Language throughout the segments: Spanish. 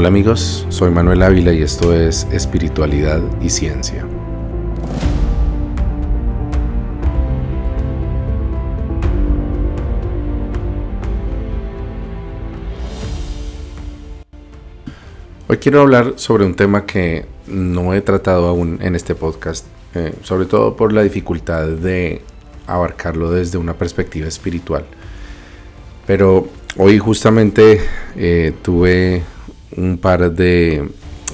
Hola amigos, soy Manuel Ávila y esto es Espiritualidad y Ciencia. Hoy quiero hablar sobre un tema que no he tratado aún en este podcast, eh, sobre todo por la dificultad de abarcarlo desde una perspectiva espiritual. Pero hoy justamente eh, tuve un par de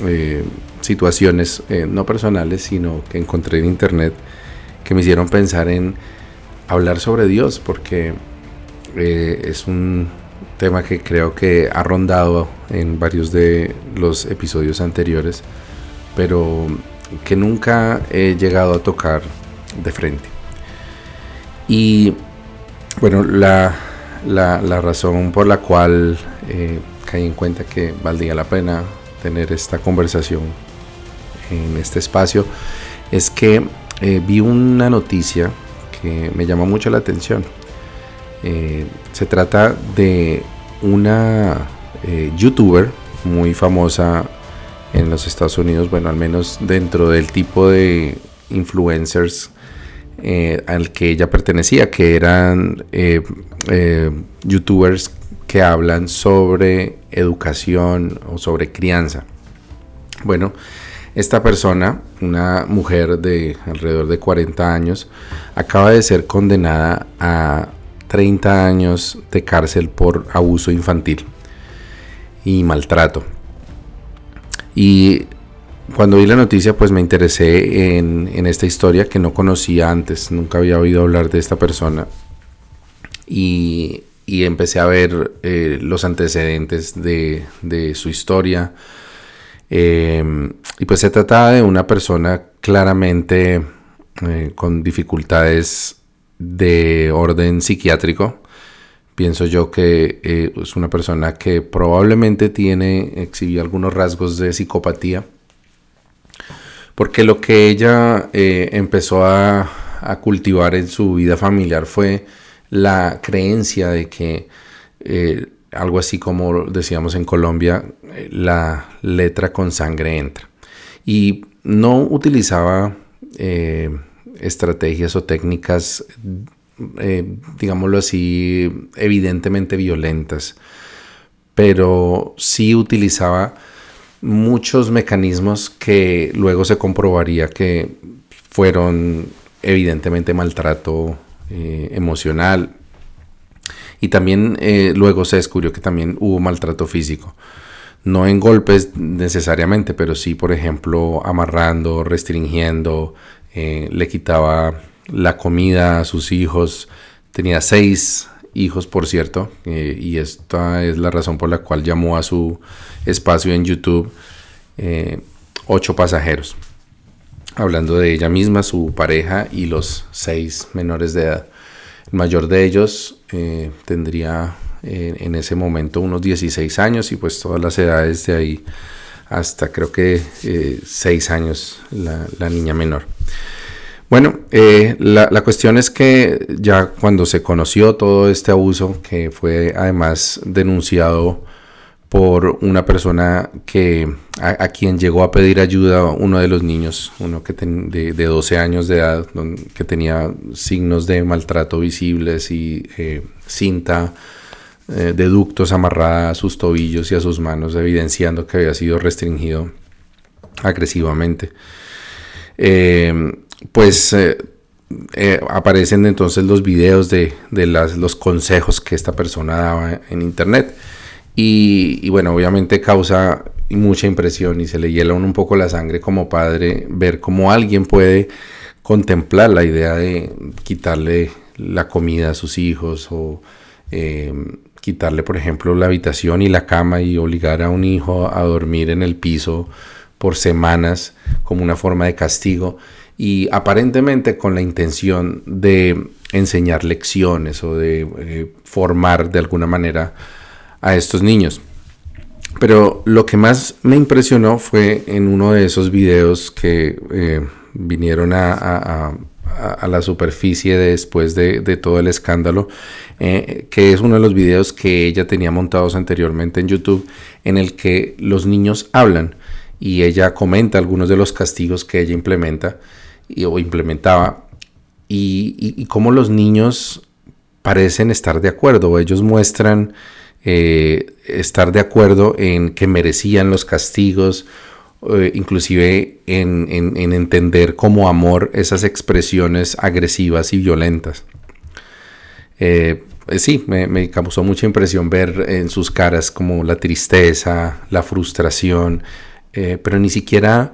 eh, situaciones, eh, no personales, sino que encontré en internet que me hicieron pensar en hablar sobre Dios, porque eh, es un tema que creo que ha rondado en varios de los episodios anteriores, pero que nunca he llegado a tocar de frente. Y bueno, la, la, razón por la cual caí en cuenta que valdría la pena tener esta conversación en este espacio es que eh, vi una noticia que me llamó mucho la atención. Eh, se trata de una eh, youtuber muy famosa en los Estados Unidos, bueno, al menos dentro del tipo de influencers al que ella pertenecía, que eran youtubers que hablan sobre educación o sobre crianza. Bueno, esta persona, una mujer de alrededor de 40 años, acaba de ser condenada a 30 años de cárcel por abuso infantil y maltrato. Y cuando vi la noticia, pues me interesé en, esta historia que no conocía antes, nunca había oído hablar de esta persona. Y y empecé a ver eh, los antecedentes de, su historia. Em, y pues se trataba de una persona claramente eh, con dificultades de orden psiquiátrico. Pienso yo que eh, es una persona que probablemente tiene, exhibió algunos rasgos de psicopatía. Porque lo que ella empezó a cultivar en su vida familiar fue la creencia de que eh, algo así como decíamos en Colombia, eh, la letra con sangre entra. Y no utilizaba eh, estrategias o técnicas, digámoslo así, evidentemente violentas, pero sí utilizaba muchos mecanismos que luego se comprobaría que fueron evidentemente maltrato eh, emocional. Y también eh, luego se descubrió que también hubo maltrato físico. No en golpes necesariamente, pero sí, por ejemplo, amarrando, restringiendo, eh, le quitaba la comida a sus hijos. Tenía seis hijos, por cierto, y esta es la razón por la cual llamó a su espacio en YouTube ocho pasajeros hablando de ella misma, su pareja y los seis menores de edad. El mayor de ellos eh, tendría eh, en ese momento unos 16 años y pues todas las edades de ahí hasta creo que eh, 6 años la, niña menor. Bueno, eh, la, la, cuestión es que ya cuando se conoció todo este abuso, que fue además denunciado por una persona que a, quien llegó a pedir ayuda uno de los niños, uno que de, de, 12 años de edad, que tenía signos de maltrato visibles y eh, cinta eh, de ductos amarrada a sus tobillos y a sus manos, evidenciando que había sido restringido agresivamente. Eh, pues aparecen entonces los videos de, de las, los consejos que esta persona daba en internet. Y, bueno, obviamente causa mucha impresión y se le hiela un poco la sangre como padre ver cómo alguien puede contemplar la idea de quitarle la comida a sus hijos o eh, quitarle, por ejemplo, la habitación y la cama y obligar a un hijo a dormir en el piso por semanas como una forma de castigo. Y aparentemente con la intención de enseñar lecciones o de eh, formar de alguna manera a estos niños. Pero lo que más me impresionó fue en uno de esos videos que eh, vinieron a, a, la superficie después de, todo el escándalo, eh, que es uno de los videos que ella tenía montados anteriormente en YouTube, en el que los niños hablan y ella comenta algunos de los castigos que ella implementa y, o implementaba y, y, cómo los niños parecen estar de acuerdo, ellos muestran eh, estar de acuerdo en que merecían los castigos eh, inclusive en, entender como amor esas expresiones agresivas y violentas. Eh, eh, sí, me, causó mucha impresión ver en sus caras como la tristeza, la frustración, pero ni siquiera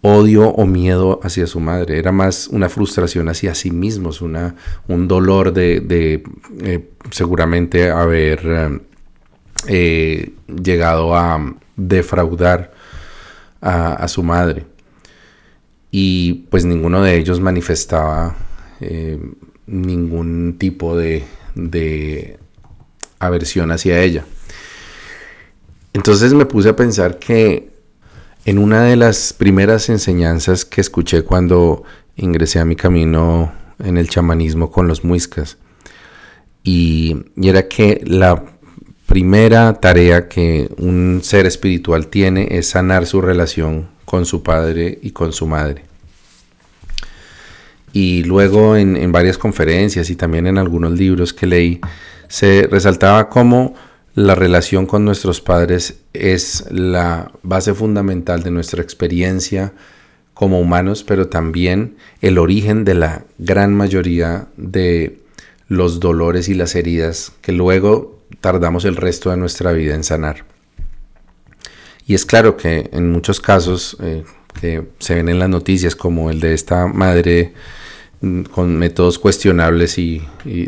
odio o miedo hacia su madre, era más una frustración hacia sí mismos, una, un dolor de, seguramente haber llegado a defraudar a, su madre. Y pues ninguno de ellos manifestaba eh, ningún tipo de, aversión hacia ella. Entonces me puse a pensar que en una de las primeras enseñanzas que escuché cuando ingresé a mi camino en el chamanismo con los muiscas, y, era que la primera tarea que un ser espiritual tiene es sanar su relación con su padre y con su madre. Y luego en, varias conferencias y también en algunos libros que leí, se resaltaba cómo la relación con nuestros padres es la base fundamental de nuestra experiencia como humanos, pero también el origen de la gran mayoría de los dolores y las heridas que luego tardamos el resto de nuestra vida en sanar. Y es claro que en muchos casos eh, que se ven en las noticias, como el de esta madre mm, con métodos cuestionables y,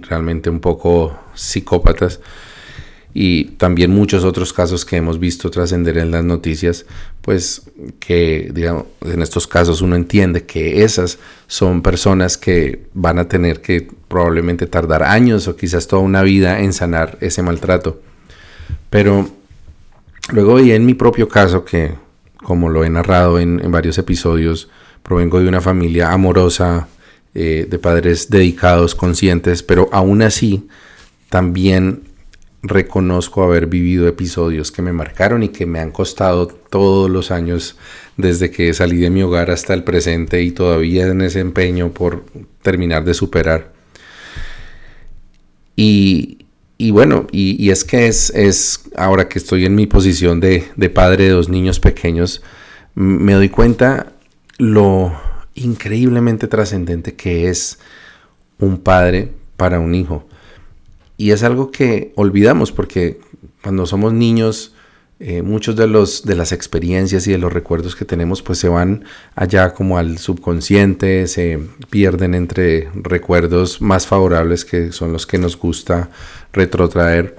realmente un poco psicópatas, y también muchos otros casos que hemos visto trascender en las noticias, pues que digamos, en estos casos uno entiende que esas son personas que van a tener que probablemente tardar años o quizás toda una vida en sanar ese maltrato. Pero luego y en mi propio caso, que como lo he narrado en, varios episodios, provengo de una familia amorosa, eh, de padres dedicados, conscientes, pero aún así también reconozco haber vivido episodios que me marcaron y que me han costado todos los años desde que salí de mi hogar hasta el presente y todavía en ese empeño por terminar de superar. Y, bueno, y, es que es, es, ahora que estoy en mi posición de, de padre de dos niños pequeños, me doy cuenta lo increíblemente trascendente que es un padre para un hijo. Y es algo que olvidamos porque cuando somos niños, eh, muchos de, los, de las experiencias y de los recuerdos que tenemos pues se van allá como al subconsciente, se pierden entre recuerdos más favorables que son los que nos gusta retrotraer,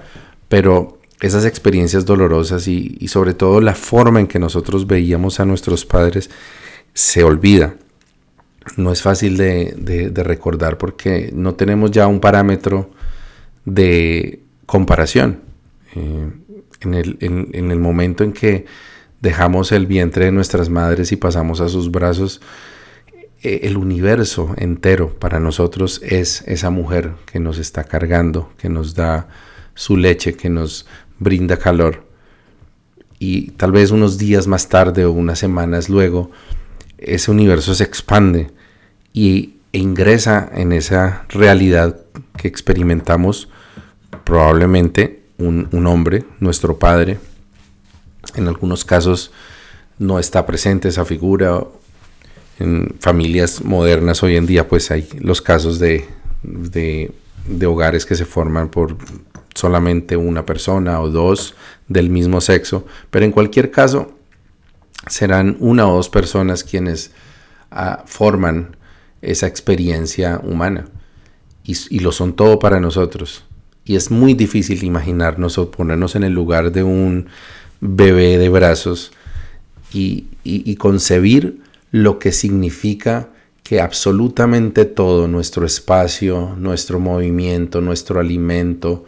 pero esas experiencias dolorosas y, sobre todo la forma en que nosotros veíamos a nuestros padres se olvida. No es fácil de recordar porque no tenemos ya un parámetro de comparación. Eh, en, el, momento en que dejamos el vientre de nuestras madres y pasamos a sus brazos, eh, el universo entero para nosotros es esa mujer que nos está cargando, que nos da su leche, que nos brinda calor. Y tal vez unos días más tarde o unas semanas luego, ese universo se expande y e ingresa en esa realidad que experimentamos probablemente un, hombre, nuestro padre. En algunos casos no está presente esa figura. En familias modernas hoy en día pues hay los casos de, de, hogares que se forman por solamente una persona o dos del mismo sexo, pero en cualquier caso serán una o dos personas quienes ah, forman esa experiencia humana y, lo son todo para nosotros. Y es muy difícil imaginarnos o ponernos en el lugar de un bebé de brazos y, concebir lo que significa que absolutamente todo, nuestro espacio, nuestro movimiento, nuestro alimento,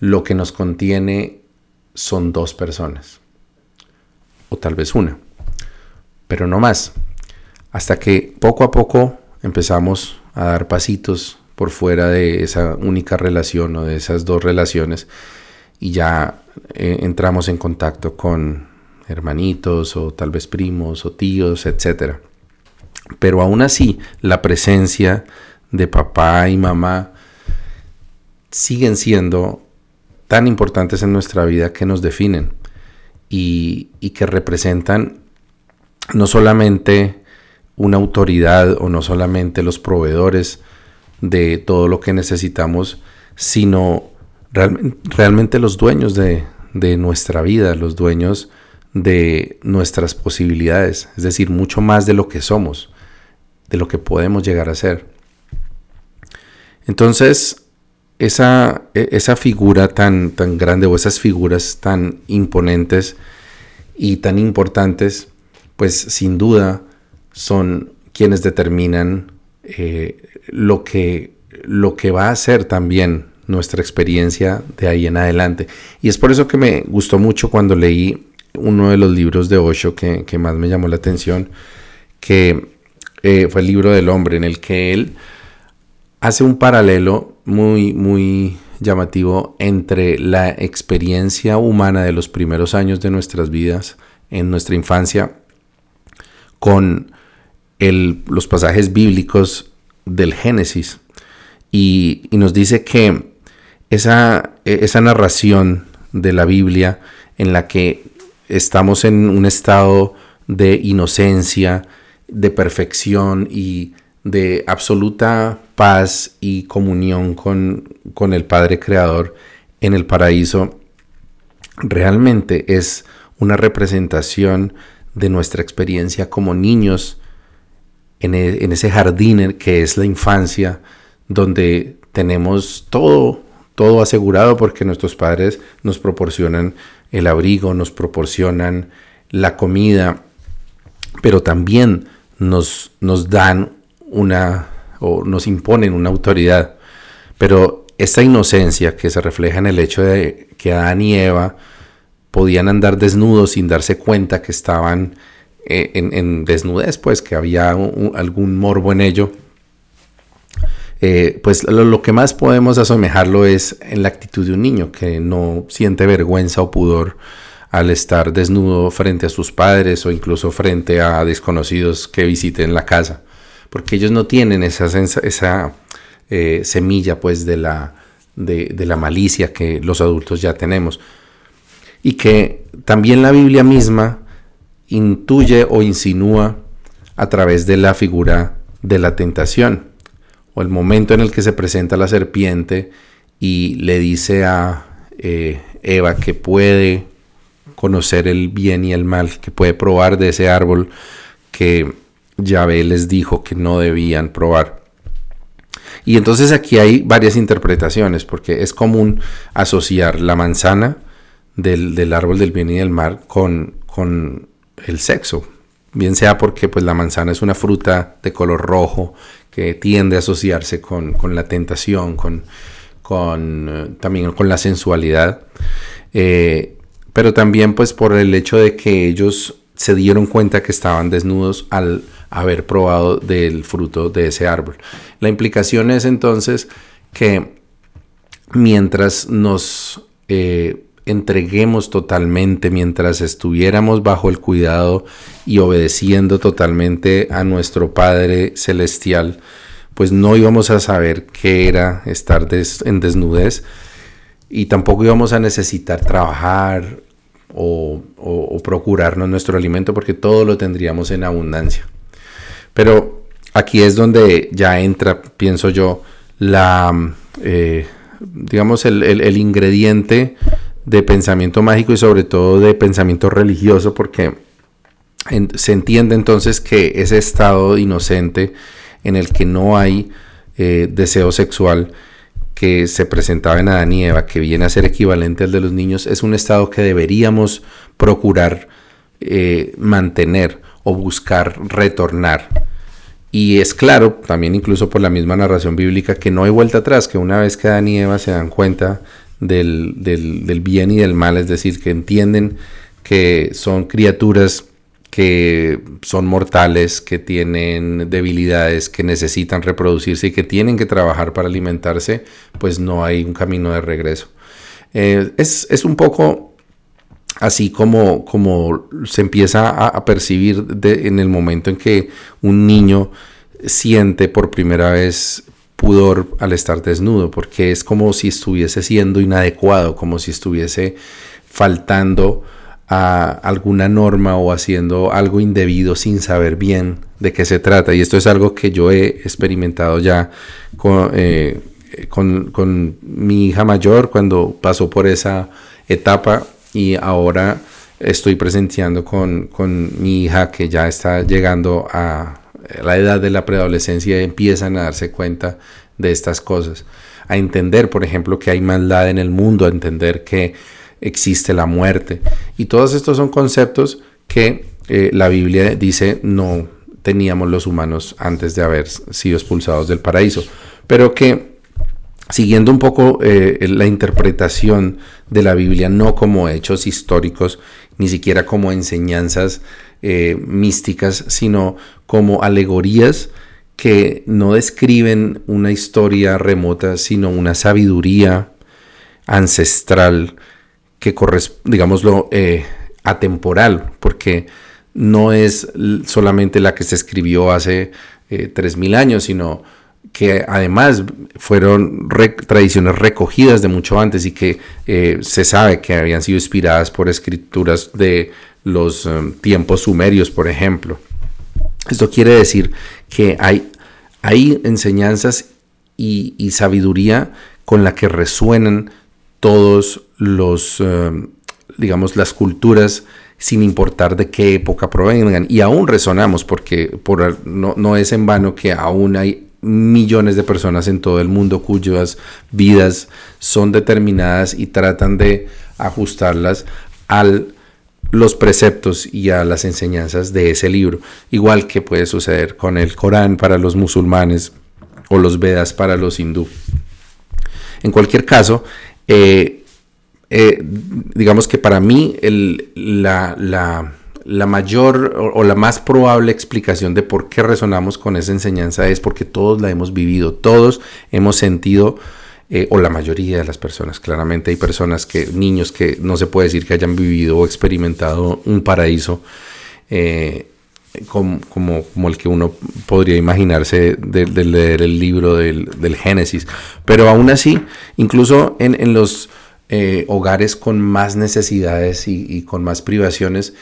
lo que nos contiene son dos personas. O tal vez una. Pero no más. Hasta que poco a poco empezamos a dar pasitos por fuera de esa única relación o de esas dos relaciones y ya eh, entramos en contacto con hermanitos o tal vez primos o tíos, etc. Pero aún así, la presencia de papá y mamá siguen siendo tan importantes en nuestra vida que nos definen y, y que representan no solamente una autoridad o no solamente los proveedores de todo lo que necesitamos, sino realmente los dueños de, de nuestra vida, los dueños de nuestras posibilidades, es decir, mucho más de lo que somos, de lo que podemos llegar a ser. Entonces, esa, e, esa figura tan, tan grande o esas figuras tan imponentes y tan importantes, pues sin duda son quienes determinan eh, lo, que, lo que va a ser también nuestra experiencia de ahí en adelante. Y es por eso que me gustó mucho cuando leí uno de los libros de Osho que, más me llamó la atención, que eh, fue el libro del hombre, en el que él hace un paralelo muy, muy llamativo entre la experiencia humana de los primeros años de nuestras vidas, en nuestra infancia, con los pasajes bíblicos del Génesis. Y, nos dice que esa, esa narración de la Biblia en la que estamos en un estado de inocencia, de perfección y de absoluta paz y comunión con, con, el Padre Creador en el paraíso, realmente es una representación de nuestra experiencia como niños e, en, ese jardín que es la infancia, donde tenemos todo, todo asegurado porque nuestros padres nos proporcionan el abrigo, nos proporcionan la comida, pero también nos, nos dan una o nos imponen una autoridad. Pero esta inocencia que se refleja en el hecho de que Adán y Eva podían andar desnudos sin darse cuenta que estaban eh, en, desnudez, pues que había algún morbo en ello. Eh, pues lo, que más podemos asemejarlo es en la actitud de un niño que no siente vergüenza o pudor al estar desnudo frente a sus padres o incluso frente a desconocidos que visiten la casa, porque ellos no tienen esa, eh, semilla pues de la malicia que los adultos ya tenemos y que también la Biblia misma intuye o insinúa a través de la figura de la tentación o el momento en el que se presenta la serpiente y le dice a eh, Eva que puede conocer el bien y el mal, que puede probar de ese árbol que Yahvé les dijo que no debían probar. Y entonces aquí hay varias interpretaciones, porque es común asociar la manzana del, árbol del bien y del mal con, con el sexo, bien sea porque pues la manzana es una fruta de color rojo que tiende a asociarse con, la tentación, con, con eh, también con la sensualidad, eh, pero también pues por el hecho de que ellos se dieron cuenta que estaban desnudos al haber probado del fruto de ese árbol. La implicación es entonces que mientras nos eh, entreguemos totalmente mientras estuviéramos bajo el cuidado y obedeciendo totalmente a nuestro Padre Celestial, pues no íbamos a saber qué era estar en desnudez y tampoco íbamos a necesitar trabajar o, procurarnos nuestro alimento porque todo lo tendríamos en abundancia. Pero aquí es donde ya entra, pienso yo, la, eh, digamos, el ingrediente de pensamiento mágico y sobre todo de pensamiento religioso, porque se entiende entonces que ese estado inocente en el que no hay eh, deseo sexual que se presentaba en Adán y Eva, que viene a ser equivalente al de los niños, es un estado que deberíamos procurar eh, mantener o buscar retornar. Y es claro, también incluso por la misma narración bíblica, que no hay vuelta atrás, que una vez que Adán y Eva se dan cuenta del, del, bien y del mal, es decir, que entienden que son criaturas que son mortales, que tienen debilidades, que necesitan reproducirse y que tienen que trabajar para alimentarse, pues no hay un camino de regreso. Eh, es, un poco así como, como se empieza a, percibir en el momento en que un niño siente por primera vez pudor al estar desnudo, porque es como si estuviese siendo inadecuado, como si estuviese faltando a alguna norma o haciendo algo indebido sin saber bien de qué se trata. Y esto es algo que yo he experimentado ya con, eh, con, mi hija mayor cuando pasó por esa etapa y ahora estoy presenciando con, con mi hija que ya está llegando a la edad de la preadolescencia empiezan a darse cuenta de estas cosas. A entender, por ejemplo, que hay maldad en el mundo, a entender que existe la muerte. Y todos estos son conceptos que eh, la Biblia dice no teníamos los humanos antes de haber sido expulsados del paraíso. Pero que siguiendo un poco eh, la interpretación de la Biblia, no como hechos históricos, ni siquiera como enseñanzas eh, místicas, sino como alegorías que no describen una historia remota, sino una sabiduría ancestral que corresponde, digámoslo, eh, atemporal, porque no es solamente la que se escribió hace eh, 3.000 años, sino que además fueron tradiciones recogidas de mucho antes y que eh, se sabe que habían sido inspiradas por escrituras de los eh, tiempos sumerios, por ejemplo. Esto quiere decir que hay, hay enseñanzas y, sabiduría con la que resuenan todos los, eh, digamos, las culturas sin importar de qué época provengan. Y aún resonamos porque por, no, no es en vano que aún hay millones de personas en todo el mundo cuyas vidas son determinadas y tratan de ajustarlas a los preceptos y a las enseñanzas de ese libro, igual que puede suceder con el Corán para los musulmanes o los Vedas para los hindú. En cualquier caso, eh, eh, digamos que para mí la, mayor o, la más probable explicación de por qué resonamos con esa enseñanza es porque todos la hemos vivido, todos hemos sentido, eh, o la mayoría de las personas, claramente hay personas que, niños que no se puede decir que hayan vivido o experimentado un paraíso. como, como, el que uno podría imaginarse de, leer el libro del, Génesis. Pero aún así, incluso en los eh, hogares con más necesidades y, con más privaciones,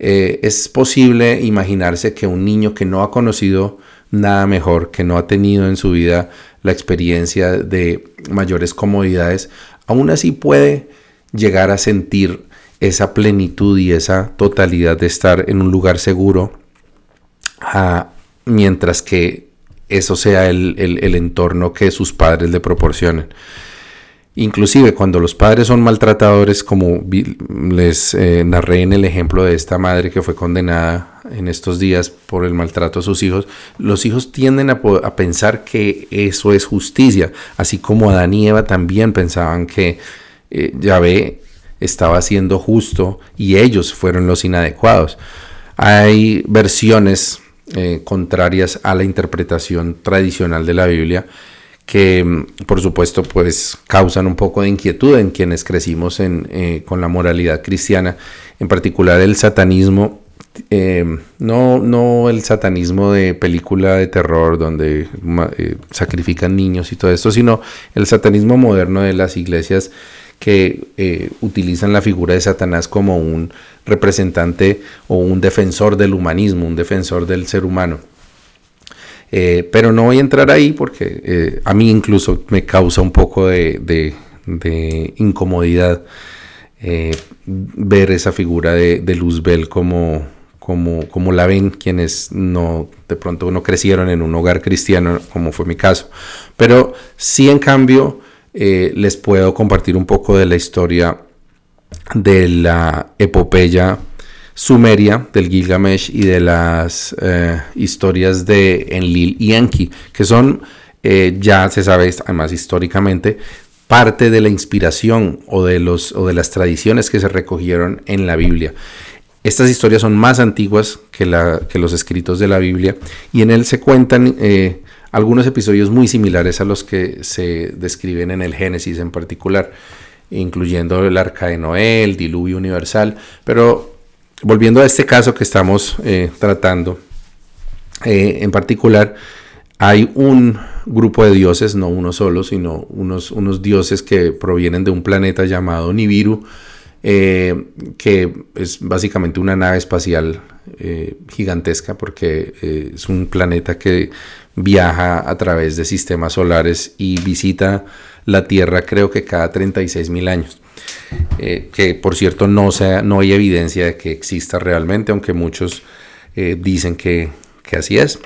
eh, es posible imaginarse que un niño que no ha conocido nada mejor, que no ha tenido en su vida la experiencia de mayores comodidades, aún así puede llegar a sentir esa plenitud y esa totalidad de estar en un lugar seguro, ah, mientras que eso sea el, el entorno que sus padres le proporcionen. Inclusive cuando los padres son maltratadores, como les eh, narré en el ejemplo de esta madre que fue condenada en estos días por el maltrato a sus hijos, los hijos tienden a, pensar que eso es justicia, así como Adán y Eva también pensaban que eh, Yahvé estaba siendo justo y ellos fueron los inadecuados. Hay versiones eh, contrarias a la interpretación tradicional de la Biblia que mm, por supuesto pues causan un poco de inquietud en quienes crecimos eh, con la moralidad cristiana, en particular el satanismo, eh, no, no el satanismo de película de terror donde eh, sacrifican niños y todo esto, sino el satanismo moderno de las iglesias que utilizan la figura de Satanás como un representante o un defensor del humanismo, un defensor del ser humano. Eh, pero no voy a entrar ahí porque eh, a mí incluso me causa un poco de, incomodidad eh, ver esa figura de, Luzbel como, como, como, la ven quienes no de pronto no crecieron en un hogar cristiano como fue mi caso. Pero sí en cambio les puedo compartir un poco de la historia de la epopeya sumeria del Gilgamesh y de las eh, historias de Enlil y Enki, que son, eh, ya se sabe además históricamente, parte de la inspiración o de, los, o de las tradiciones que se recogieron en la Biblia. Estas historias son más antiguas que, los escritos de la Biblia y en él se cuentan eh, algunos episodios muy similares a los que se describen en el Génesis en particular, incluyendo el arca de Noé, el diluvio universal. Pero volviendo a este caso que estamos eh, tratando, eh, en particular, hay un grupo de dioses, no uno solo, sino unos, unos dioses que provienen de un planeta llamado Nibiru, eh, que es básicamente una nave espacial gigantesca porque es un planeta que viaja a través de sistemas solares y visita la Tierra creo que cada 36 mil años. que por cierto no, sea, no hay evidencia de que exista realmente, aunque muchos dicen que, que, así es.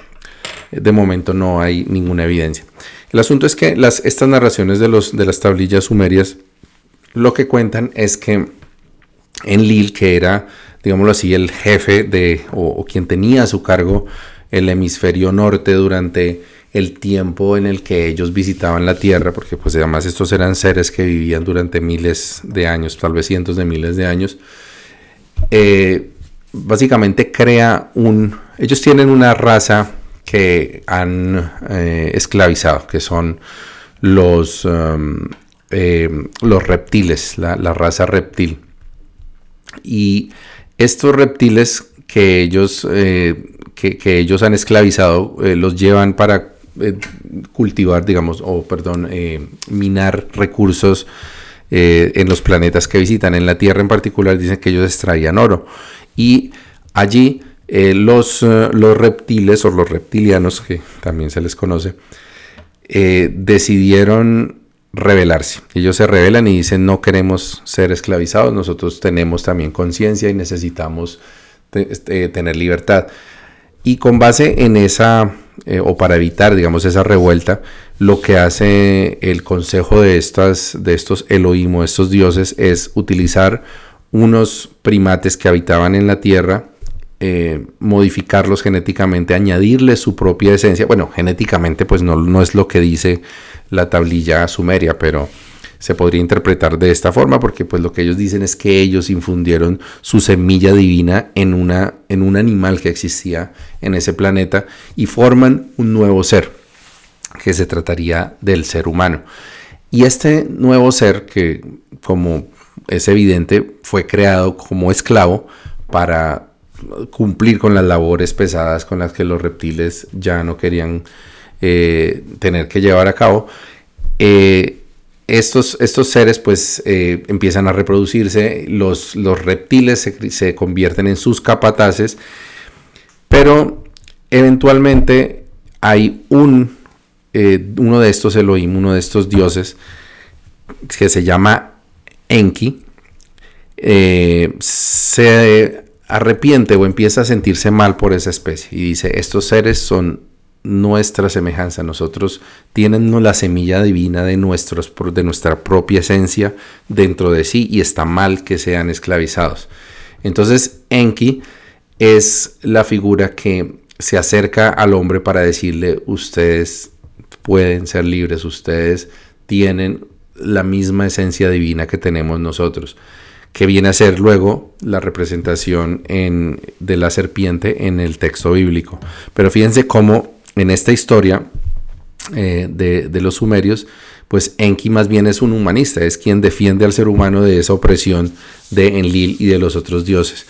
De momento no hay ninguna evidencia. El asunto es que las, estas narraciones de, los, de las tablillas sumerias lo que cuentan es que en Lille, que era, digámoslo así, el jefe de, o, quien tenía a su cargo el hemisferio norte durante el tiempo en el que ellos visitaban la Tierra, porque pues además estos eran seres que vivían durante miles de años, tal vez cientos de miles de años, eh, básicamente crea un, ellos tienen una raza que han eh, esclavizado, que son los, um, eh, los reptiles, la, la raza reptil. Y estos reptiles que ellos, que, ellos han esclavizado eh, los llevan para eh, cultivar, digamos, o perdón, minar recursos en los planetas que visitan. En la Tierra en particular dicen que ellos extraían oro. Y allí los, los reptiles o los reptilianos, que también se les conoce, decidieron rebelarse. Ellos se rebelan y dicen no queremos ser esclavizados, nosotros tenemos también conciencia y necesitamos tener libertad. Y con base en esa, eh, o para evitar, digamos, esa revuelta, lo que hace el consejo de, estas, de estos Elohim o estos dioses es utilizar unos primates que habitaban en la tierra, eh, modificarlos genéticamente, añadirles su propia esencia. Bueno, genéticamente pues no, no es lo que dice la tablilla sumeria, pero se podría interpretar de esta forma porque pues lo que ellos dicen es que ellos infundieron su semilla divina en, una, en un animal que existía en ese planeta y forman un nuevo ser que se trataría del ser humano. Y este nuevo ser que como es evidente fue creado como esclavo para cumplir con las labores pesadas con las que los reptiles ya no querían eh, tener que llevar a cabo, eh, estos, estos seres pues eh, empiezan a reproducirse, los, los reptiles se, convierten en sus capataces, pero eventualmente hay un, uno de estos Elohim, uno de estos dioses, que se llama Enki, se arrepiente o empieza a sentirse mal por esa especie y dice, estos seres son nuestra semejanza. Nosotros tienen la semilla divina de, nuestros, de nuestra propia esencia dentro de sí y está mal que sean esclavizados. Entonces Enki es la figura que se acerca al hombre para decirle, ustedes pueden ser libres, ustedes tienen la misma esencia divina que tenemos nosotros, que viene a ser luego la representación en, de la serpiente en el texto bíblico. Pero fíjense cómo en esta historia eh, de, los sumerios, pues Enki más bien es un humanista, es quien defiende al ser humano de esa opresión de Enlil y de los otros dioses.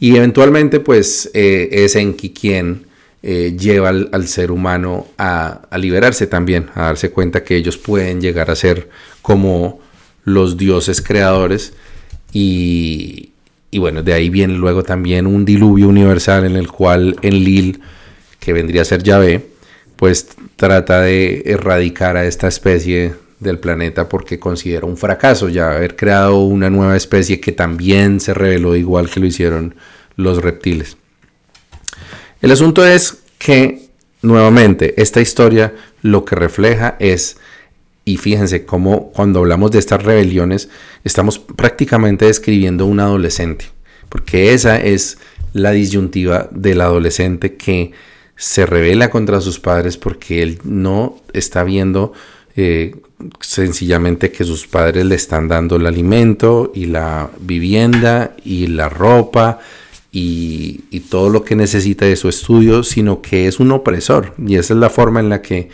Y eventualmente, pues eh, es Enki quien eh, lleva al, ser humano a, liberarse también, a darse cuenta que ellos pueden llegar a ser como los dioses creadores. Y, y bueno, de ahí viene luego también un diluvio universal en el cual Enlil que vendría a ser Yahvé, pues trata de erradicar a esta especie del planeta porque considera un fracaso ya haber creado una nueva especie que también se reveló igual que lo hicieron los reptiles. El asunto es que nuevamente esta historia lo que refleja es, y fíjense cómo cuando hablamos de estas rebeliones estamos prácticamente describiendo un adolescente, porque esa es la disyuntiva del adolescente que se revela contra sus padres porque él no está viendo eh, sencillamente que sus padres le están dando el alimento y la vivienda y la ropa y, todo lo que necesita de su estudio, sino que es un opresor. Y esa es la forma en la que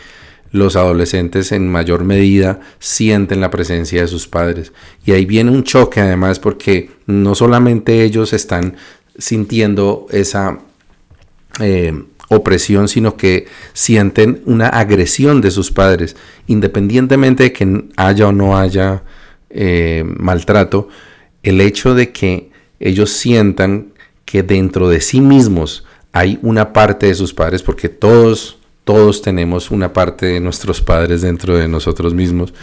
los adolescentes en mayor medida sienten la presencia de sus padres. Y ahí viene un choque además porque no solamente ellos están sintiendo esa eh, opresión, sino que sienten una agresión de sus padres, independientemente de que haya o no haya eh, maltrato, el hecho de que ellos sientan que dentro de sí mismos hay una parte de sus padres, porque todos todos tenemos una parte de nuestros padres dentro de nosotros mismos.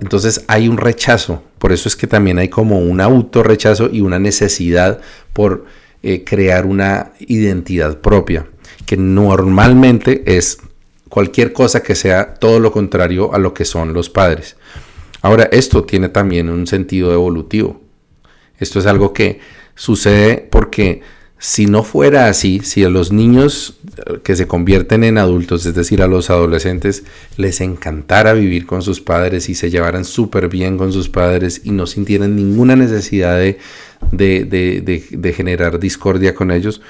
Entonces hay un rechazo, por eso es que también hay como un autorrechazo y una necesidad por eh, crear una identidad propia, que normalmente es cualquier cosa que sea todo lo contrario a lo que son los padres. Ahora, esto tiene también un sentido evolutivo. Esto es algo que sucede porque si no fuera así, si a los niños eh, que se convierten en adultos, es decir, a los adolescentes, les encantara vivir con sus padres y se llevaran súper bien con sus padres y no sintieran ninguna necesidad de, de, generar discordia con ellos,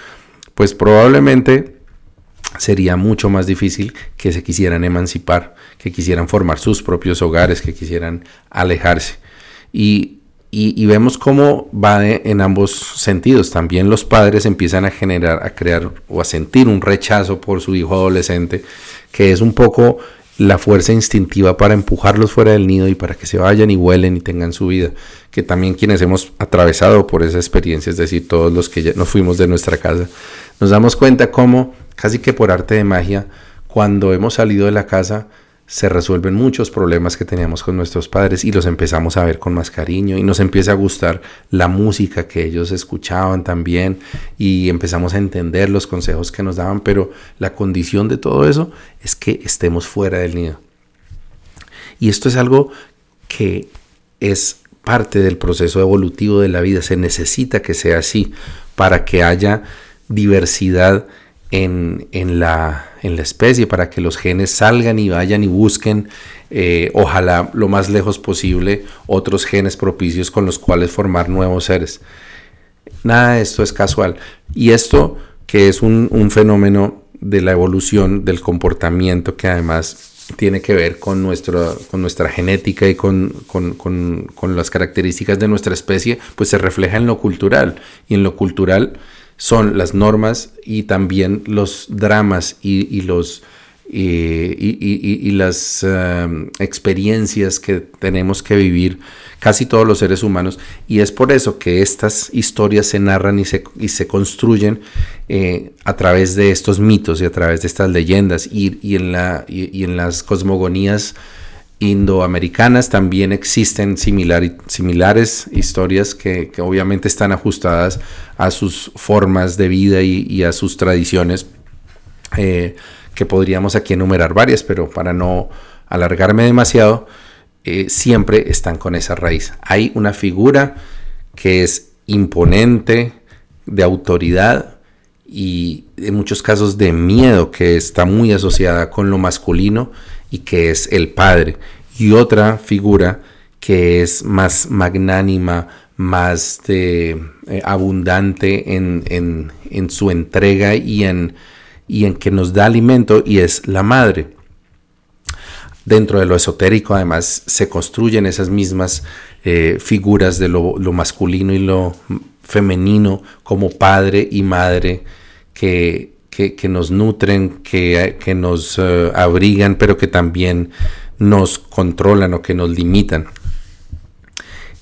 pues probablemente sería mucho más difícil que se quisieran emancipar, que quisieran formar sus propios hogares, que quisieran alejarse. Y y, vemos cómo va en ambos sentidos. También los padres empiezan a generar, a crear o a sentir un rechazo por su hijo adolescente, que es un poco la fuerza instintiva para empujarlos fuera del nido y para que se vayan y vuelen y tengan su vida. Que también quienes hemos atravesado por esa experiencia, es decir, todos los que ya nos fuimos de nuestra casa, nos damos cuenta cómo, casi que por arte de magia, cuando hemos salido de la casa, se resuelven muchos problemas que teníamos con nuestros padres y los empezamos a ver con más cariño y nos empieza a gustar la música que ellos escuchaban también y empezamos a entender los consejos que nos daban, pero la condición de todo eso es que estemos fuera del nido. Y esto es algo que es parte del proceso evolutivo de la vida, se necesita que sea así para que haya diversidad en, la, en la especie para que los genes salgan y vayan y busquen, eh, ojalá lo más lejos posible, otros genes propicios con los cuales formar nuevos seres. Nada de esto es casual. Y esto que es un, fenómeno de la evolución del comportamiento que además tiene que ver con, nuestro, con nuestra genética y con, con, con, las características de nuestra especie, pues se refleja en lo cultural. Y en lo cultural son las normas y también los dramas y, los, y, las um, experiencias que tenemos que vivir casi todos los seres humanos. Y es por eso que estas historias se narran y se, y se construyen eh, a través de estos mitos y a través de estas leyendas y, en, la, y en las cosmogonías indoamericanas también existen similares historias que, obviamente están ajustadas a sus formas de vida y, a sus tradiciones, eh, que podríamos aquí enumerar varias, pero para no alargarme demasiado, eh, siempre están con esa raíz. Hay una figura que es imponente, de autoridad y en muchos casos de miedo, que está muy asociada con lo masculino y que es el Padre, y otra figura que es más magnánima, más eh, abundante en, su entrega y en, y en que nos da alimento y es la madre. Dentro de lo esotérico además se construyen esas mismas eh, figuras de lo, masculino y lo femenino como padre y madre que, que, nos nutren, que, que nos eh, abrigan, pero que también nos controlan o que nos limitan.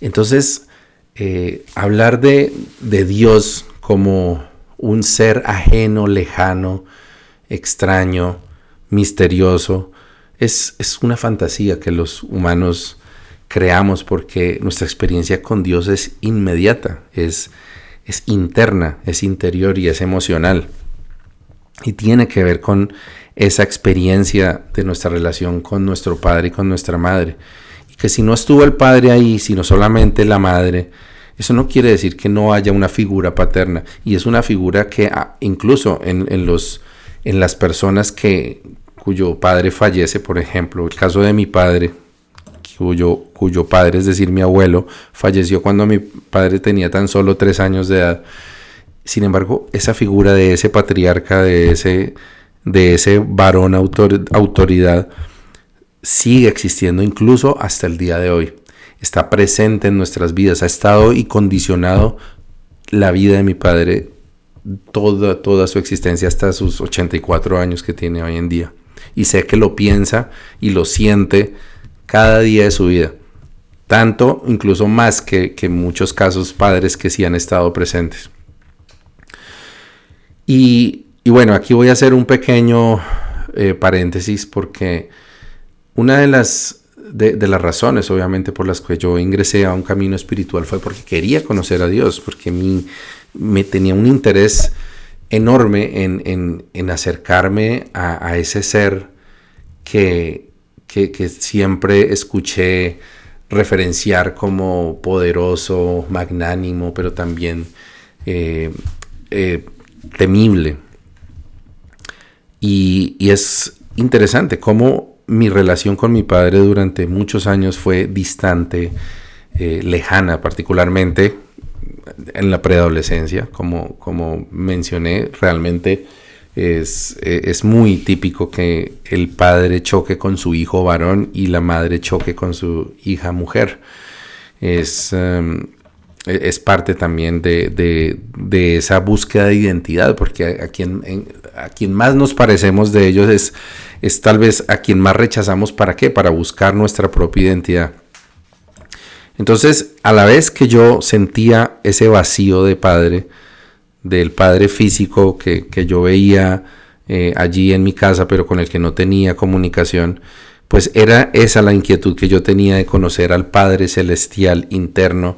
Entonces, eh, hablar de, Dios como un ser ajeno, lejano, extraño, misterioso, es, es, una fantasía que los humanos creamos porque nuestra experiencia con Dios es inmediata, es, es interna, es interior y es emocional y tiene que ver con esa experiencia de nuestra relación con nuestro padre y con nuestra madre. Y que si no estuvo el padre ahí, sino solamente la madre, eso no quiere decir que no haya una figura paterna. Y es una figura que ah, incluso en, los, en las personas que, cuyo padre fallece, por ejemplo, el caso de mi padre, cuyo, cuyo padre, es decir, mi abuelo, falleció cuando mi padre tenía tan solo tres años de edad Sin embargo, esa figura de ese patriarca, de ese, de ese varón autoridad, sigue existiendo incluso hasta el día de hoy. Está presente en nuestras vidas, ha estado y condicionado la vida de mi padre toda, toda su existencia hasta sus 84 años que tiene hoy en día. Y sé que lo piensa y lo siente cada día de su vida. Tanto, incluso más que, que muchos casos padres que sí han estado presentes. Y, bueno, aquí voy a hacer un pequeño eh, paréntesis porque una de las, de, las razones, obviamente, por las que yo ingresé a un camino espiritual fue porque quería conocer a Dios, porque mi, me tenía un interés enorme en, acercarme a, ese ser que, que, siempre escuché referenciar como poderoso, magnánimo, pero también eh, eh, temible. Y, es interesante cómo mi relación con mi padre durante muchos años fue distante, eh, lejana particularmente en la preadolescencia, como, como mencioné, realmente es, es, muy típico que el padre choque con su hijo varón y la madre choque con su hija mujer. Es, em, es parte también de, esa búsqueda de identidad, porque a, quien, a más nos parecemos de ellos es, es tal vez a quien más rechazamos para qué, para buscar nuestra propia identidad. Entonces, a la vez que yo sentía ese vacío de padre, del padre físico que, yo veía eh, allí en mi casa, pero con el que no tenía comunicación, pues era esa la inquietud que yo tenía de conocer al Padre Celestial interno,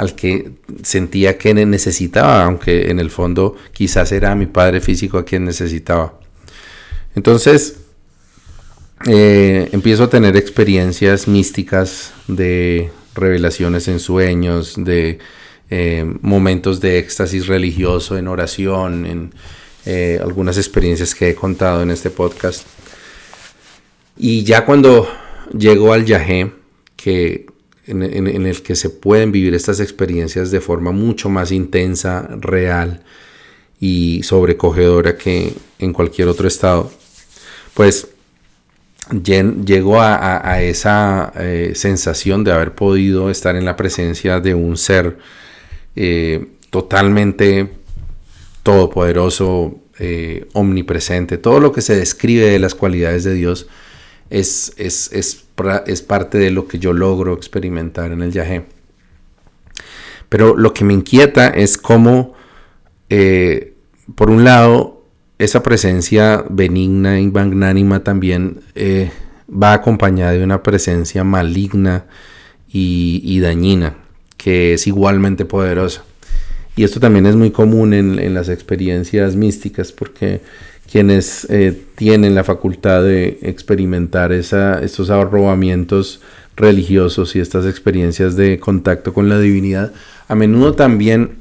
al que sentía que necesitaba, aunque en el fondo quizás era mi Padre físico a quien necesitaba. Entonces, eh, empiezo a tener experiencias místicas de revelaciones en sueños, de eh, momentos de éxtasis religioso en oración, en eh, algunas experiencias que he contado en este podcast. Y ya cuando llego al Yahé, que en, el que se pueden vivir estas experiencias de forma mucho más intensa, real y sobrecogedora que en cualquier otro estado, pues llego a, esa eh, sensación de haber podido estar en la presencia de un ser eh, totalmente todopoderoso, eh, omnipresente. Todo lo que se describe de las cualidades de Dios es, es, es, parte de lo que yo logro experimentar en el Yahé. Pero lo que me inquieta es cómo, por un lado, esa presencia benigna y magnánima también eh, va acompañada de una presencia maligna y, dañina, que es igualmente poderosa. Y esto también es muy común en, las experiencias místicas, porque quienes eh, tienen la facultad de experimentar esa, estos arrobamientos religiosos y estas experiencias de contacto con la divinidad, a menudo también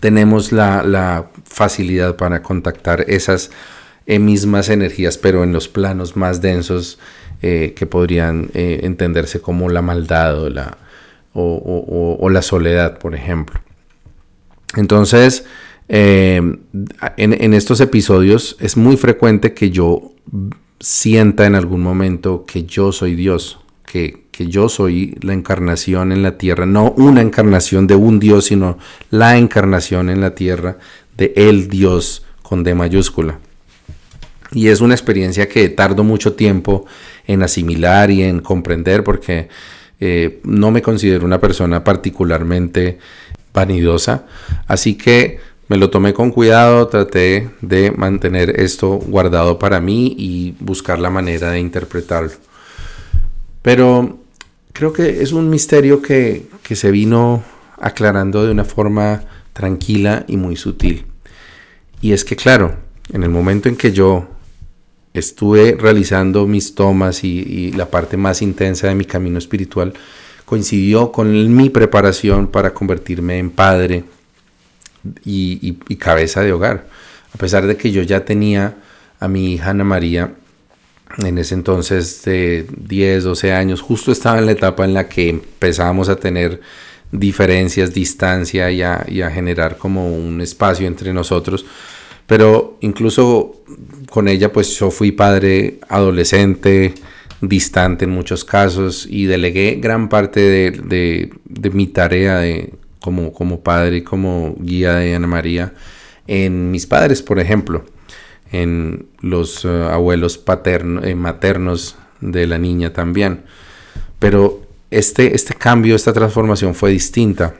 tenemos la, facilidad para contactar esas eh, mismas energías, pero en los planos más densos eh, que podrían entenderse como la maldad o, la soledad, por ejemplo. Entonces, en, en, estos episodios es muy frecuente que yo sienta en algún momento que yo soy Dios, que, que yo soy la encarnación en la tierra, no una encarnación de un Dios, sino la encarnación en la tierra de el Dios con D mayúscula. Y es una experiencia que tardo mucho tiempo en asimilar y en comprender porque eh, no me considero una persona particularmente vanidosa. Así que me lo tomé con cuidado, traté de mantener esto guardado para mí y buscar la manera de interpretarlo. Pero creo que es un misterio que, se vino aclarando de una forma tranquila y muy sutil. Y es que, claro, en el momento en que yo estuve realizando mis tomas y, la parte más intensa de mi camino espiritual, coincidió con mi preparación para convertirme en padre y, cabeza de hogar. A pesar de que yo ya tenía a mi hija Ana María en ese entonces de 10, 12 años, justo estaba en la etapa en la que empezábamos a tener diferencias, distancia y a, generar como un espacio entre nosotros. Pero incluso con ella pues yo fui padre adolescente, distante en muchos casos y delegué gran parte de, mi tarea de, como, como padre y como guía de Ana María en mis padres, por ejemplo, en los eh, abuelos paternos, eh, maternos de la niña también. Pero este, este cambio, esta transformación fue distinta.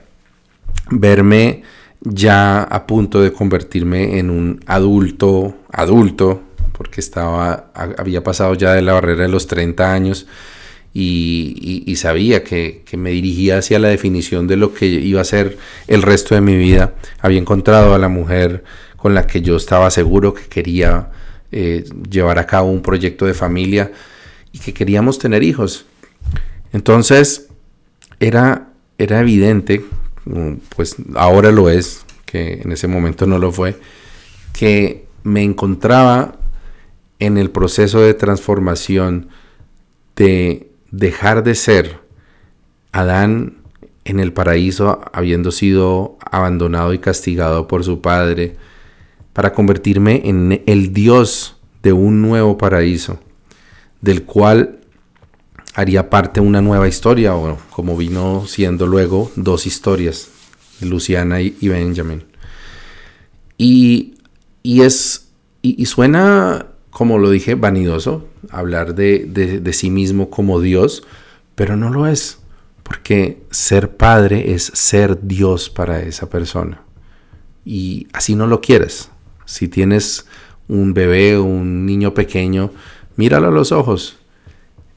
Verme ya a punto de convertirme en un adulto, adulto, porque estaba, había pasado ya de la barrera de los 30 años y, sabía que, me dirigía hacia la definición de lo que iba a ser el resto de mi vida. Había encontrado a la mujer con la que yo estaba seguro que quería eh, llevar a cabo un proyecto de familia y que queríamos tener hijos. Entonces, era, era evidente, mm, pues ahora lo es, que en ese momento no lo fue, que me encontraba en el proceso de transformación de dejar de ser Adán en el paraíso habiendo sido abandonado y castigado por su padre, para convertirme en el Dios de un nuevo paraíso, del cual haría parte una nueva historia, o como vino siendo luego dos historias, Luciana y, Benjamin. Y, es, y suena como lo dije, vanidoso, hablar de, sí mismo como Dios, pero no lo es, porque ser padre es ser Dios para esa persona. Y así no lo quieres. Si tienes un bebé o un niño pequeño, míralo a los ojos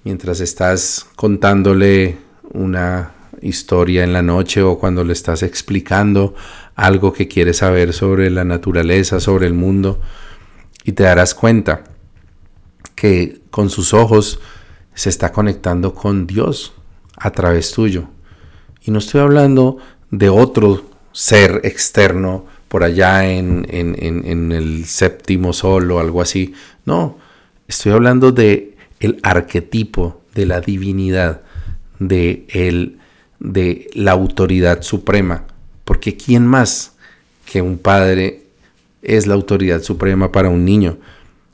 mientras estás contándole una historia en la noche o cuando le estás explicando algo que quiere saber sobre la naturaleza, sobre el mundo y te darás cuenta que con sus ojos se está conectando con Dios a través tuyo. Y no estoy hablando de otro ser externo por allá en, el séptimo sol o algo así. No, estoy hablando de el arquetipo de la divinidad, de, el, de la autoridad suprema. Porque ¿quién más que un padre es la autoridad suprema para un niño.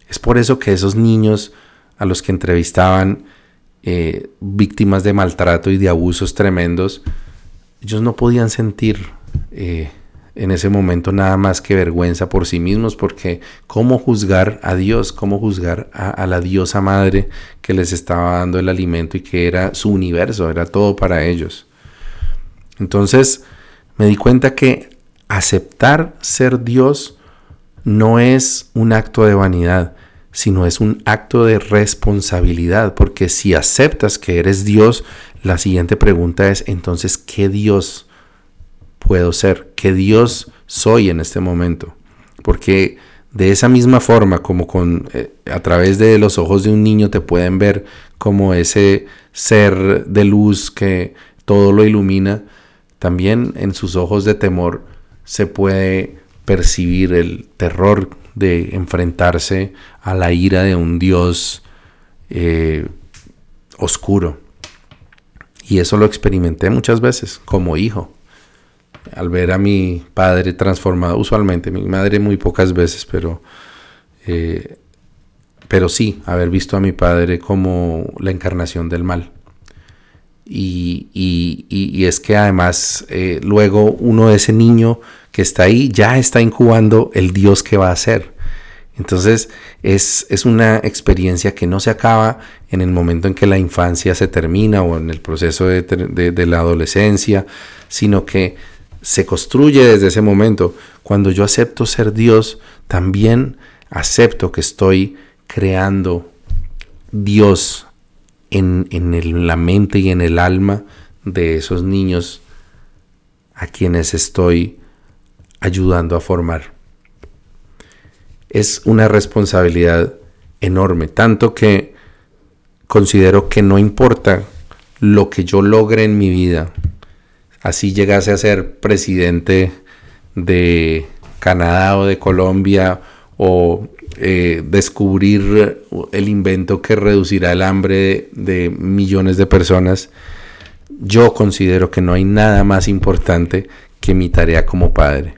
Es por eso que esos niños a los que entrevistaban eh, víctimas de maltrato y de abusos tremendos, ellos no podían sentir eh, en ese momento nada más que vergüenza por sí mismos, porque cómo juzgar a Dios, cómo juzgar a, a la diosa madre que les estaba dando el alimento y que era su universo, era todo para ellos. Entonces me di cuenta que aceptar ser Dios no es un acto de vanidad, sino es un acto de responsabilidad, porque si aceptas que eres Dios, la siguiente pregunta es, entonces, ¿qué Dios puedo ser? ¿Qué Dios soy en este momento? Porque de esa misma forma, como con eh, a través de los ojos de un niño te pueden ver como ese ser de luz que todo lo ilumina, también en sus ojos de temor se puede percibir el terror de enfrentarse a la ira de un Dios eh, oscuro. Y eso lo experimenté muchas veces como hijo. Al ver a mi padre transformado, usualmente, mi madre muy pocas veces, pero, eh, pero sí, haber visto a mi padre como la encarnación del mal. Y, es que además eh, luego uno de ese niño que está ahí ya está incubando el Dios que va a ser. Entonces es, es, una experiencia que no se acaba en el momento en que la infancia se termina o en el proceso de, de, la adolescencia, sino que se construye desde ese momento. Cuando yo acepto ser Dios, también acepto que estoy creando Dios en, en la mente y en el alma de esos niños a quienes estoy ayudando a formar. Es una responsabilidad enorme, tanto que considero que no importa lo que yo logre en mi vida, así llegase a ser presidente de Canadá o de Colombia o eh, descubrir el invento que reducirá el hambre de millones de personas, yo considero que no hay nada más importante que mi tarea como padre.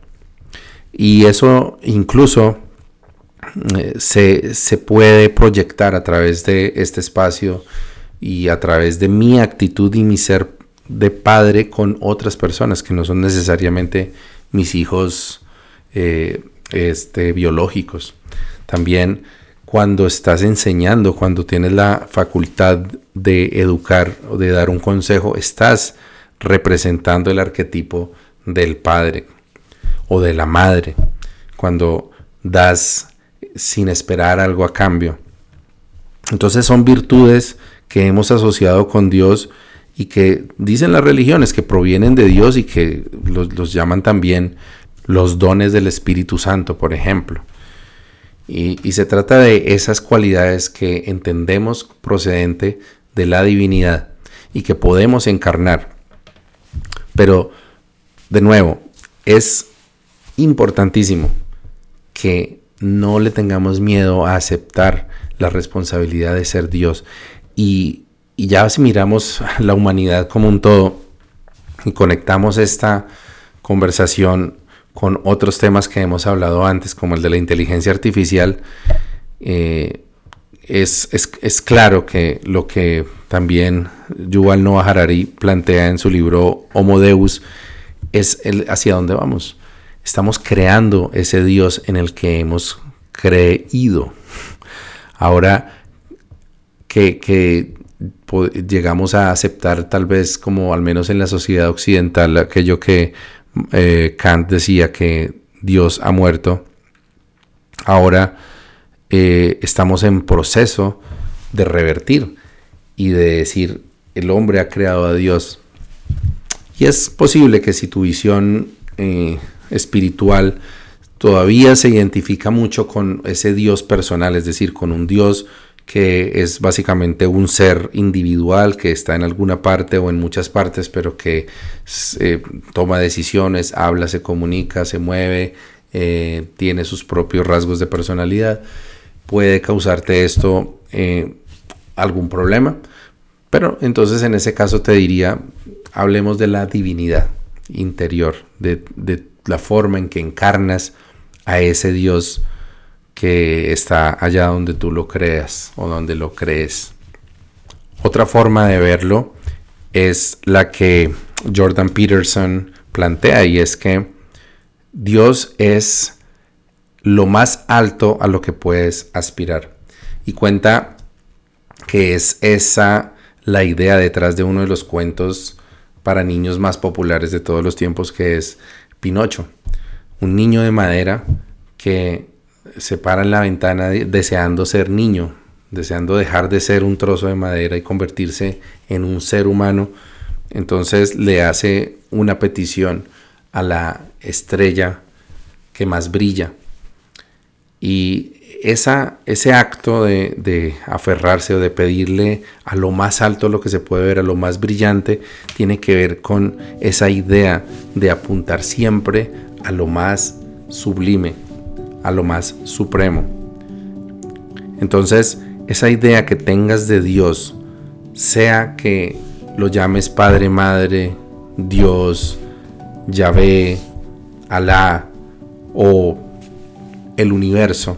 Y eso incluso eh, se, se, puede proyectar a través de este espacio y a través de mi actitud y mi ser de padre con otras personas que no son necesariamente mis hijos eh, este, biológicos. También cuando estás enseñando, cuando tienes la facultad de educar o de dar un consejo, estás representando el arquetipo del padre o de la madre. Cuando das sin esperar algo a cambio. Entonces son virtudes que hemos asociado con Dios y que dicen las religiones que provienen de Dios y que los, llaman también los dones del Espíritu Santo, por ejemplo. Y, se trata de esas cualidades que entendemos procedente de la divinidad y que podemos encarnar. Pero, de nuevo, es importantísimo que no le tengamos miedo a aceptar la responsabilidad de ser Dios. Y y ya si miramos la humanidad como un todo y conectamos esta conversación con otros temas que hemos hablado antes, como el de la inteligencia artificial, eh, es, claro que lo que también Yuval Noah Harari plantea en su libro Homo Deus es el hacia dónde vamos. Estamos creando ese Dios en el que hemos creído. Ahora que llegamos a aceptar tal vez como al menos en la sociedad occidental aquello que eh, Kant decía que Dios ha muerto. Ahora eh, estamos en proceso de revertir y de decir el hombre ha creado a Dios. Y es posible que si tu visión eh, espiritual todavía se identifica mucho con ese Dios personal, es decir, con un Dios que es básicamente un ser individual que está en alguna parte o en muchas partes, pero que eh, toma decisiones, habla, se comunica, se mueve, eh, tiene sus propios rasgos de personalidad, puede causarte esto eh, algún problema. Pero entonces en ese caso te diría, hablemos de la divinidad interior, de, de la forma en que encarnas a ese Dios que está allá donde tú lo creas o donde lo crees. Otra forma de verlo es la que Jordan Peterson plantea y es que Dios es lo más alto a lo que puedes aspirar. Y cuenta que es esa la idea detrás de uno de los cuentos para niños más populares de todos los tiempos que es Pinocho. Un niño de madera que se para en la ventana deseando ser niño, deseando dejar de ser un trozo de madera y convertirse en un ser humano. Entonces le hace una petición a la estrella que más brilla. Y esa, ese acto de, de, aferrarse o de pedirle a lo más alto lo que se puede ver, a lo más brillante, tiene que ver con esa idea de apuntar siempre a lo más sublime, a lo más supremo. Entonces, esa idea que tengas de Dios, sea que lo llames Padre, Madre, Dios, Yahvé, Alá o el universo,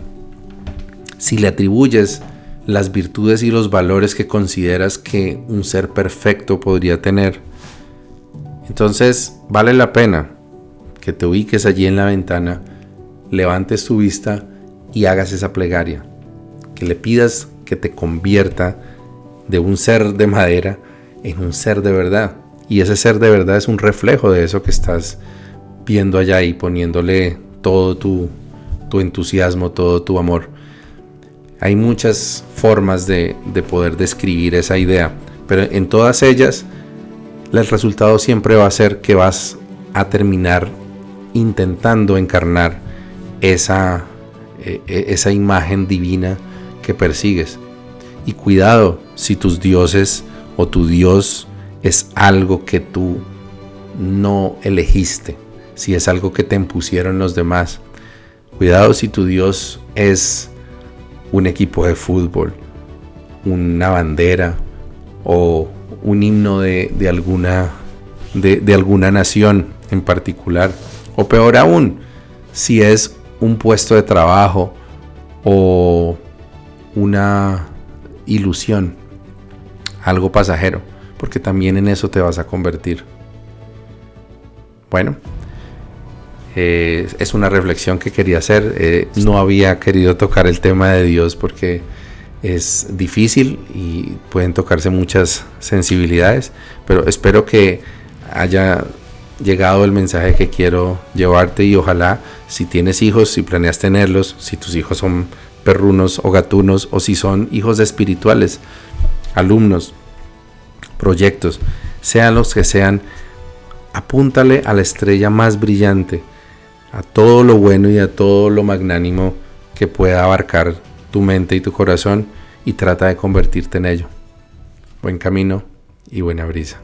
si le atribuyes las virtudes y los valores que consideras que un ser perfecto podría tener, entonces vale la pena que te ubiques allí en la ventana levantes tu vista y hagas esa plegaria. Que le pidas que te convierta de un ser de madera en un ser de verdad. Y ese ser de verdad es un reflejo de eso que estás viendo allá y poniéndole todo tu, tu entusiasmo, todo tu amor. Hay muchas formas de poder describir esa idea, pero en todas ellas el resultado siempre va a ser que vas a terminar intentando encarnar esa, e, e, esa imagen divina que persigues. Y cuidado si tus dioses o tu Dios es algo que tú no elegiste, si es algo que te impusieron los demás. Cuidado si tu Dios es un equipo de fútbol, una bandera o un himno de, alguna, de, alguna nación en particular. O peor aún, si es un puesto de trabajo o una ilusión, algo pasajero, porque también en eso te vas a convertir. Bueno, eh, es una reflexión que quería hacer. Eh, no había querido tocar el tema de Dios porque es difícil y pueden tocarse muchas sensibilidades, pero espero que haya llegado el mensaje que quiero llevarte y ojalá si tienes hijos, si planeas tenerlos, si tus hijos son perrunos o gatunos o si son hijos espirituales, alumnos, proyectos, sean los que sean, apúntale a la estrella más brillante, a todo lo bueno y a todo lo magnánimo que pueda abarcar tu mente y tu corazón y trata de convertirte en ello. Buen camino y buena brisa.